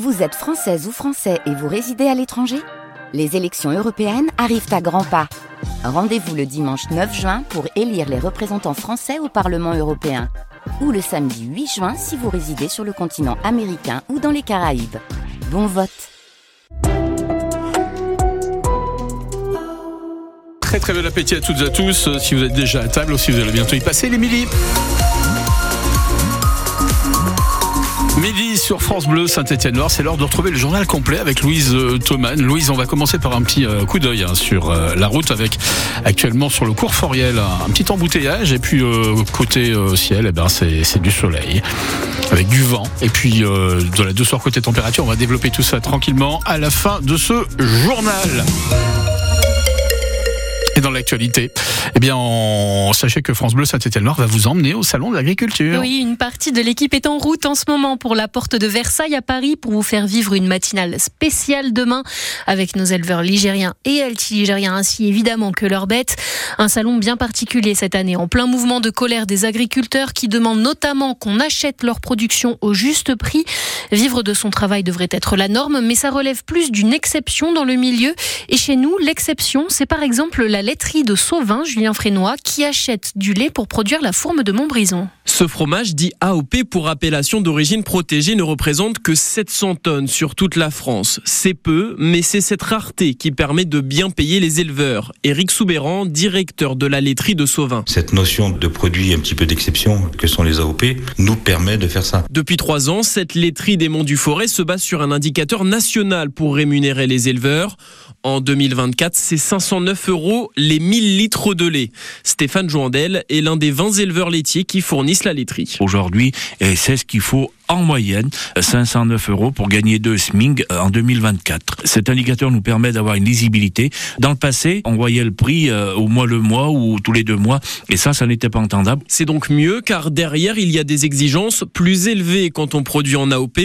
Vous êtes française ou français et vous résidez à l'étranger? Les élections européennes arrivent à grands pas. Rendez-vous le dimanche 9 juin pour élire les représentants français au Parlement européen. Ou le samedi 8 juin si vous résidez sur le continent américain ou dans les Caraïbes. Bon vote Très très bel appétit à toutes et à tous. Si vous êtes déjà à table ou si vous allez bientôt y passer, les midi. Sur France Bleu Saint-Étienne-Noir, c'est l'heure de retrouver le journal complet avec Louise euh, Thoman. Louise, on va commencer par un petit euh, coup d'œil hein, sur euh, la route avec actuellement sur le cours Foriel un petit embouteillage et puis côté ciel, eh ben, c'est du soleil avec du vent et puis de la douceur côté température. On va développer tout ça tranquillement à la fin de ce journal. Et dans l'actualité, bien, sachez que France Bleu Saint-Étienne-Noir va vous emmener au salon de l'agriculture. Oui, une partie de l'équipe est en route en ce moment pour la porte de Versailles à Paris pour vous faire vivre une matinale spéciale demain avec nos éleveurs ligériens et altiligériens ainsi évidemment que leurs bêtes. Un salon bien particulier cette année en plein mouvement de colère des agriculteurs qui demandent notamment qu'on achète leur production au juste prix. Vivre de son travail devrait être la norme, mais ça relève plus d'une exception dans le milieu. Et chez nous, l'exception, c'est par exemple la laiterie de Sauvin, Julien Frénois, qui achète du lait pour produire la fourme de Montbrison. Ce fromage, dit AOP pour appellation d'origine protégée, ne représente que 700 tonnes sur toute la France. C'est peu, mais c'est cette rareté qui permet de bien payer les éleveurs. Éric Soubéran, directeur de la laiterie de Sauvin. Cette notion de produit un petit peu d'exception que sont les AOP nous permet de faire ça. Depuis trois ans, cette laiterie des Monts du Forêt se base sur un indicateur national pour rémunérer les éleveurs. En 2024, c'est 509 euros les 1000 litres de lait. Stéphane Joandel est l'un des 20 éleveurs laitiers qui fournissent la laiterie. Aujourd'hui, c'est ce qu'il faut en moyenne 509 euros pour gagner deux SMIG euh, en 2024. Cet indicateur nous permet d'avoir une lisibilité. Dans le passé, on voyait le prix euh, au mois le mois ou tous les deux mois, et ça, ça n'était pas entendable. C'est donc mieux car derrière, il y a des exigences plus élevées quand on produit en AOP,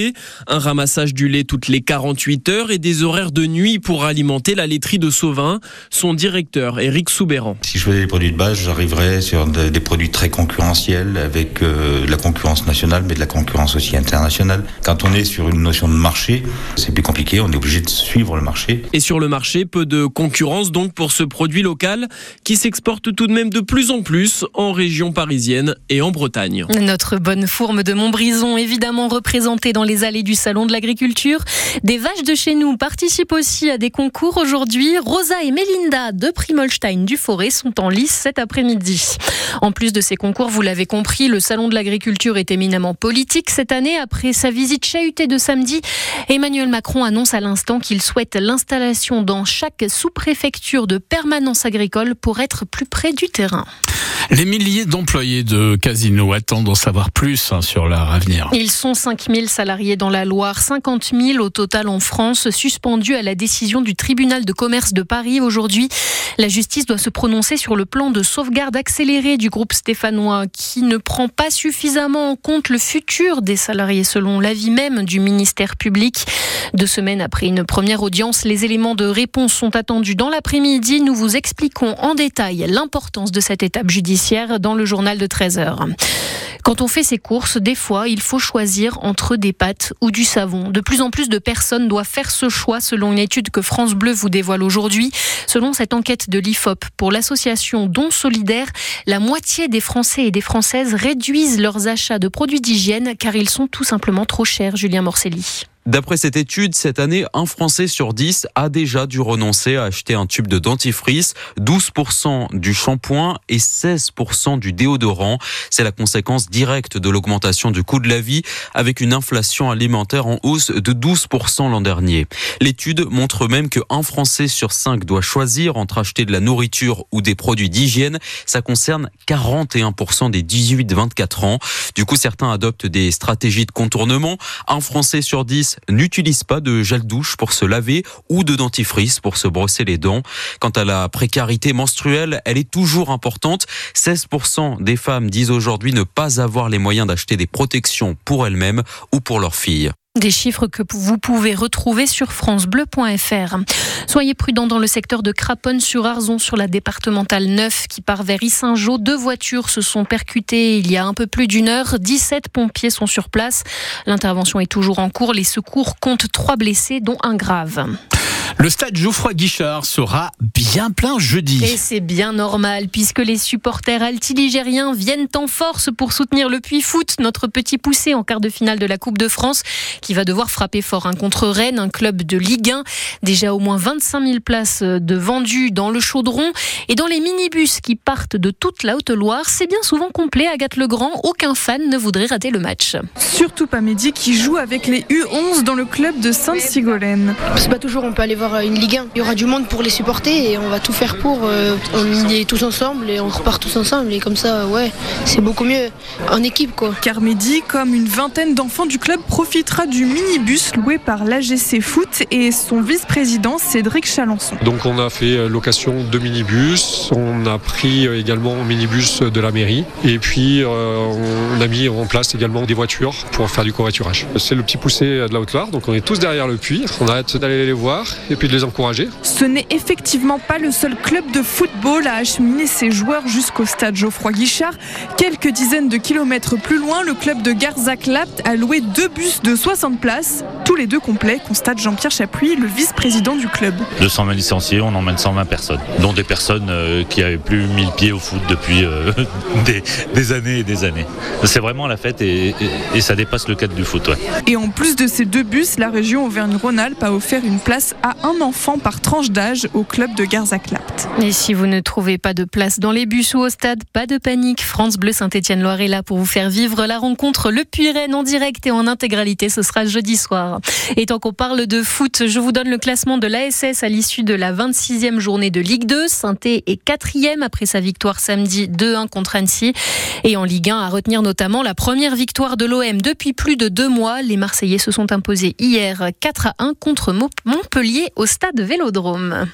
un ramassage du lait toutes les 48 heures et des horaires de nuit pour alimenter la laiterie de Sauvin. Son directeur, Eric Soubéran. Si je faisais des produits de base, j'arriverais sur des produits très concurrentiels avec euh, la concurrence nationale, mais de la concurrence aussi international. Quand on est sur une notion de marché, c'est plus compliqué, on est obligé de suivre le marché. Et sur le marché, peu de concurrence donc pour ce produit local qui s'exporte tout de même de plus en plus en région parisienne et en Bretagne. Notre bonne fourme de Montbrison, évidemment représentée dans les allées du Salon de l'Agriculture. Des vaches de chez nous participent aussi à des concours aujourd'hui. Rosa et Melinda de Primolstein du Forêt sont en lice cet après-midi. En plus de ces concours, vous l'avez compris, le Salon de l'Agriculture est éminemment politique cette année après sa visite chahutée de samedi, Emmanuel Macron annonce à l'instant qu'il souhaite l'installation dans chaque sous-préfecture de permanence agricole pour être plus près du terrain. Les milliers d'employés de Casino attendent d'en savoir plus hein, sur leur avenir. Ils sont 5000 salariés dans la Loire, 50 000 au total en France, suspendus à la décision du tribunal de commerce de Paris aujourd'hui. La justice doit se prononcer sur le plan de sauvegarde accéléré du groupe stéphanois qui ne prend pas suffisamment en compte le futur des salariés selon l'avis même du ministère public. Deux semaines après une première audience, les éléments de réponse sont attendus dans l'après-midi. Nous vous expliquons en détail l'importance de cette étape judiciaire dans le journal de 13 heures. Quand on fait ses courses, des fois, il faut choisir entre des pâtes ou du savon. De plus en plus de personnes doivent faire ce choix selon une étude que France Bleu vous dévoile aujourd'hui. Selon cette enquête de l'IFOP pour l'association Don Solidaire, la moitié des Français et des Françaises réduisent leurs achats de produits d'hygiène car ils sont tout simplement trop chers. Julien Morcelli. D'après cette étude, cette année, un Français sur 10 a déjà dû renoncer à acheter un tube de dentifrice, 12% du shampoing et 16% du déodorant. C'est la conséquence directe de l'augmentation du coût de la vie avec une inflation alimentaire en hausse de 12% l'an dernier. L'étude montre même qu'un Français sur 5 doit choisir entre acheter de la nourriture ou des produits d'hygiène. Ça concerne 41% des 18-24 ans. Du coup, certains adoptent des stratégies de contournement. Un Français sur 10 n'utilise pas de gel douche pour se laver ou de dentifrice pour se brosser les dents. Quant à la précarité menstruelle, elle est toujours importante. 16% des femmes disent aujourd'hui ne pas avoir les moyens d'acheter des protections pour elles-mêmes ou pour leurs filles. Des chiffres que vous pouvez retrouver sur francebleu.fr. Soyez prudents dans le secteur de Craponne-sur-Arzon sur la départementale 9 qui part vers Issingeau. Deux voitures se sont percutées il y a un peu plus d'une heure. 17 pompiers sont sur place. L'intervention est toujours en cours. Les secours comptent trois blessés dont un grave. Le stade Geoffroy Guichard sera bien plein jeudi. Et c'est bien normal puisque les supporters altiligériens viennent en force pour soutenir le Puy Foot, notre petit poussé en quart de finale de la Coupe de France qui va devoir frapper fort un contre Rennes, un club de Ligue 1. Déjà au moins 25 000 places de vendues dans le chaudron et dans les minibus qui partent de toute la Haute-Loire, c'est bien souvent complet. Agathe Legrand, aucun fan ne voudrait rater le match. Surtout pas Mehdi qui joue avec les U11 dans le club de Sainte-Sigolène. C'est pas toujours on peut aller voir une Ligue 1. Il y aura du monde pour les supporter et on va tout faire pour. Euh, on est tous ensemble et on repart tous ensemble et comme ça, ouais, c'est beaucoup mieux en équipe quoi. Car Mehdi, comme une vingtaine d'enfants du club, profitera du minibus loué par l'AGC Foot et son vice-président Cédric Chalençon. Donc on a fait euh, location de minibus, on a pris euh, également un minibus de la mairie et puis on a mis en place également des voitures pour faire du covoiturage. C'est le petit poussé de la Haute-Loire, donc on est tous derrière le puits. On arrête d'aller les voir et puis de les encourager. Ce n'est effectivement pas le seul club de football à acheminer ses joueurs jusqu'au stade Geoffroy Guichard. Quelques dizaines de kilomètres plus loin, le club de Garzac-Lapt a loué deux bus de 60 places, tous les deux complets, constate Jean-Pierre Chapuis, le vice-président du club. 220 licenciés, on emmène 120 personnes, dont des personnes euh, qui n'avaient plus mis le pied au foot depuis euh, des, années et des années. C'est vraiment la fête et, ça dépasse le cadre du foot. Et en plus de ces deux bus, la région Auvergne-Rhône-Alpes a offert une place à un enfant par tranche d'âge au club de Garzac-Lapt. Et si vous ne trouvez pas de place dans les bus ou au stade, pas de panique. France Bleu Saint-Étienne-Loire est là pour vous faire vivre la rencontre Le Puy-Rennes en direct et en intégralité. Ce sera jeudi soir. Et tant qu'on parle de foot, je vous donne le classement de l'ASS à l'issue de la 26e journée de Ligue 2. saint est 4e après sa victoire samedi 2-1 contre Annecy. Et en Ligue 1, à retenir notamment la première victoire de l'OM depuis plus de deux mois. Les Marseillais se sont imposés hier 4 1 contre Montpellier au stade Vélodrome.